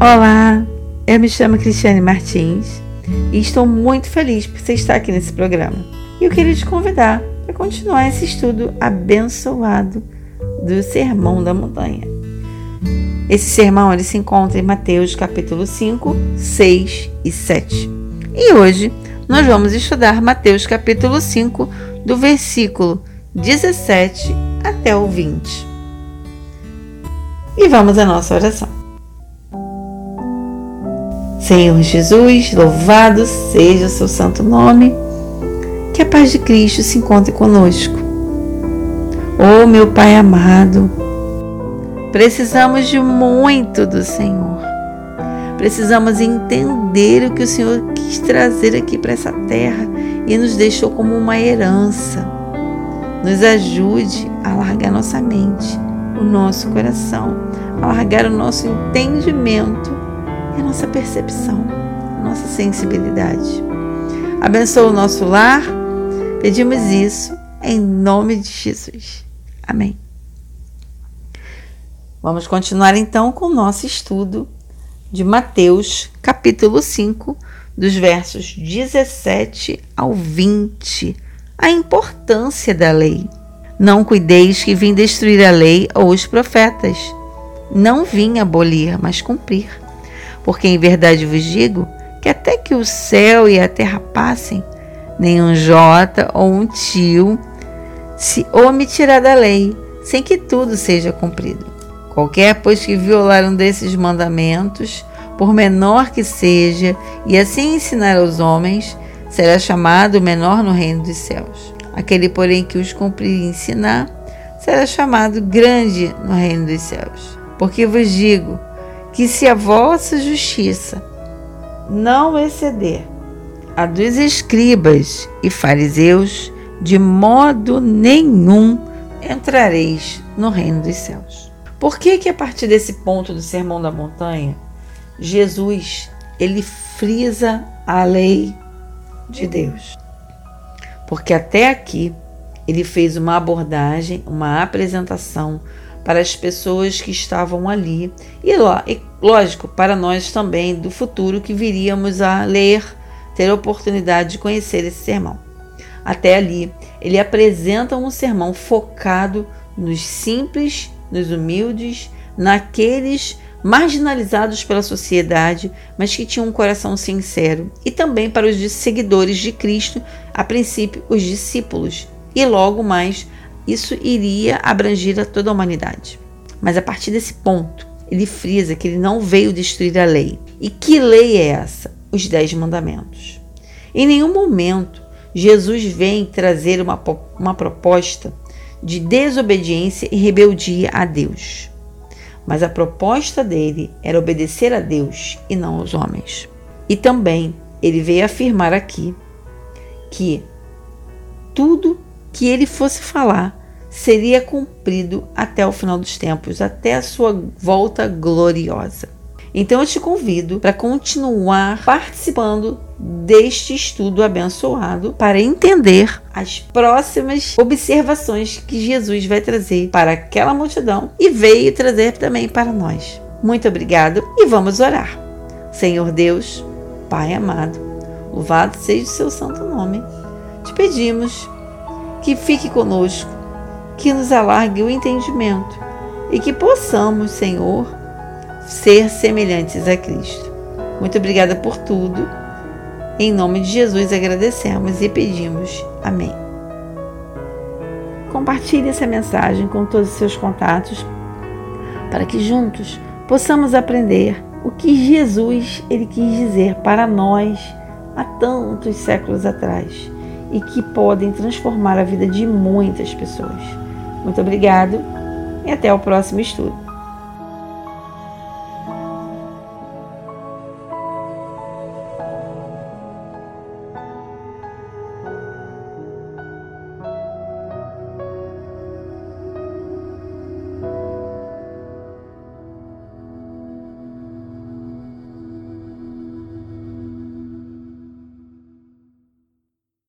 Olá, eu me chamo Cristiane Martins e estou muito feliz por você estar aqui nesse programa. E eu queria te convidar para continuar esse estudo abençoado do Sermão da Montanha. Esse sermão ele se encontra em Mateus capítulo 5, 6 e 7. E hoje nós vamos estudar Mateus capítulo 5, do versículo 17 até o 20. E vamos à nossa oração. Senhor Jesus, louvado seja o seu santo nome. Que a paz de Cristo se encontre conosco. Oh, meu Pai amado, precisamos de muito do Senhor. Precisamos entender o que o Senhor quis trazer aqui para essa terra e nos deixou como uma herança. Nos ajude a largar nossa mente, o nosso coração, a largar o nosso entendimento é a nossa percepção, a nossa sensibilidade. Abençoa o nosso lar. Pedimos isso em nome de Jesus. Amém. Vamos continuar então com o nosso estudo de Mateus, capítulo 5, dos versos 17 ao 20. A importância da lei. Não cuideis que vim destruir a lei ou os profetas. Não vim abolir, mas cumprir. Porque em verdade vos digo que até que o céu e a terra passem, nenhum jota ou um tio se omitirá da lei, sem que tudo seja cumprido. Qualquer, pois, que violar um desses mandamentos, por menor que seja, e assim ensinar aos homens, será chamado menor no reino dos céus. Aquele, porém, que os cumprir e ensinar, será chamado grande no reino dos céus. Porque vos digo que se a vossa justiça não exceder a dos escribas e fariseus, de modo nenhum entrareis no reino dos céus. Por que que a partir desse ponto do Sermão da Montanha, Jesus, ele frisa a lei de Deus? Porque até aqui ele fez uma abordagem, uma apresentação para as pessoas que estavam ali. E, lógico, para nós também do futuro que viríamos a ler, ter a oportunidade de conhecer esse sermão. Até ali, ele apresenta um sermão focado nos simples, nos humildes, naqueles marginalizados pela sociedade, mas que tinham um coração sincero, e também para os seguidores de Cristo, a princípio os discípulos, e logo mais isso iria abranger a toda a humanidade. Mas a partir desse ponto, ele frisa que ele não veio destruir a lei. E que lei é essa? Os Dez Mandamentos. Em nenhum momento Jesus vem trazer uma, uma proposta de desobediência e rebeldia a Deus. Mas a proposta dele era obedecer a Deus e não aos homens. E também ele veio afirmar aqui que tudo que ele fosse falar seria cumprido até o final dos tempos, até a sua volta gloriosa. Então eu te convido para continuar participando deste estudo abençoado para entender as próximas observações que Jesus vai trazer para aquela multidão e veio trazer também para nós. Muito obrigado e vamos orar. Senhor Deus, Pai amado, louvado seja o seu santo nome. Te pedimos que fique conosco que nos alargue o entendimento e que possamos, Senhor, ser semelhantes a Cristo. Muito obrigada por tudo. Em nome de Jesus agradecemos e pedimos. Amém. Compartilhe essa mensagem com todos os seus contatos para que juntos possamos aprender o que Jesus ele quis dizer para nós há tantos séculos atrás e que podem transformar a vida de muitas pessoas. Muito obrigado e até o próximo estudo.